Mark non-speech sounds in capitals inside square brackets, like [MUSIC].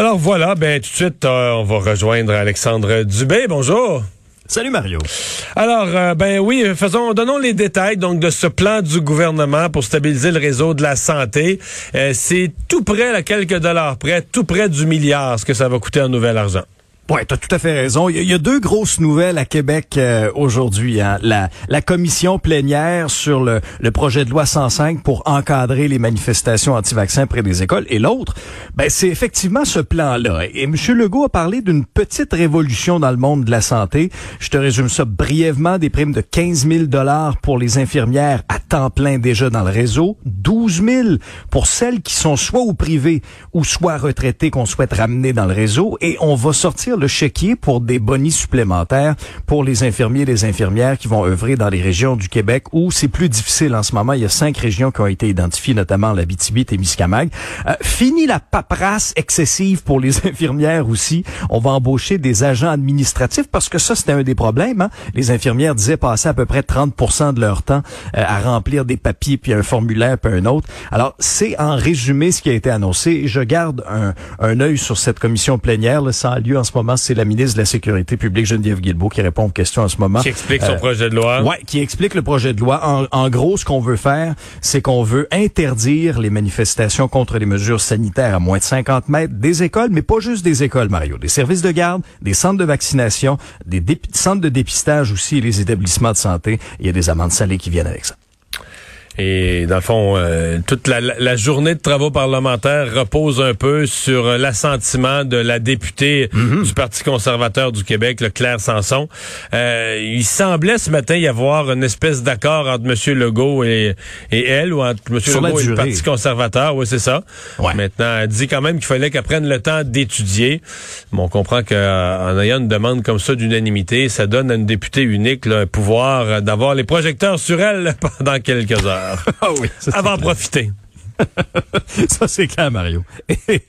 Alors voilà, ben tout de suite, euh, on va rejoindre Alexandre Dubé. Bonjour. Salut Mario. Alors, euh, ben oui, faisons, donnons les détails donc de ce plan du gouvernement pour stabiliser le réseau de la santé. Euh, c'est tout près, à quelques dollars près, tout près du milliard, ce que ça va coûter en nouvel argent. Oui, tu as tout à fait raison. Il y, a deux grosses nouvelles à Québec euh, aujourd'hui. Hein. La, la commission plénière sur le, le, projet de loi 105 pour encadrer les manifestations anti-vaccins près des écoles. Et l'autre, ben, c'est effectivement ce plan-là. Et M. Legault a parlé d'une petite révolution dans le monde de la santé. Je te résume ça brièvement. Des primes de 15 000 dollars pour les infirmières à temps plein déjà dans le réseau. 12 000 pour celles qui sont soit au privé ou soit retraitées qu'on souhaite ramener dans le réseau. Et on va sortir le chéquier pour des bonnies supplémentaires pour les infirmiers et les infirmières qui vont œuvrer dans les régions du Québec où c'est plus difficile en ce moment. Il y a cinq régions qui ont été identifiées, notamment la et Miscamingue. Euh, fini la paperasse excessive pour les [LAUGHS] infirmières aussi. On va embaucher des agents administratifs parce que ça, c'était un des problèmes. Hein. Les infirmières disaient passer à peu près 30 de leur temps euh, à remplir des papiers, puis un formulaire, puis un autre. Alors, c'est en résumé ce qui a été annoncé. Je garde un, un œil sur cette commission plénière. Là, ça a lieu en ce moment c'est la ministre de la Sécurité publique, Geneviève Guilbeault, qui répond aux questions en ce moment. Qui explique son euh, projet de loi. Ouais, qui explique le projet de loi. En, en gros, ce qu'on veut faire, c'est qu'on veut interdire les manifestations contre les mesures sanitaires à moins de 50 mètres des écoles, mais pas juste des écoles, Mario. Des services de garde, des centres de vaccination, des centres de dépistage aussi et les établissements de santé. Il y a des amendes salées qui viennent avec ça. Et dans le fond, euh, toute la, journée de travaux parlementaires repose un peu sur l'assentiment de la députée mhm. du Parti conservateur du Québec, le Claire Sanson. Euh, il semblait ce matin y avoir une espèce d'accord entre M. Legault et, et elle, ou entre M. Legault et le Parti conservateur. Oui, c'est ça. Maintenant, elle dit quand même qu'il fallait qu'elle prenne le temps d'étudier. on comprend qu'en ayant une demande comme ça d'unanimité, ça donne à une députée unique là, un pouvoir d'avoir les projecteurs sur elle [LAUGHS] pendant quelques heures. [LAUGHS] ah oui. Avant de profiter. [LAUGHS] ça, c'est clair, Mario. Et, [LAUGHS]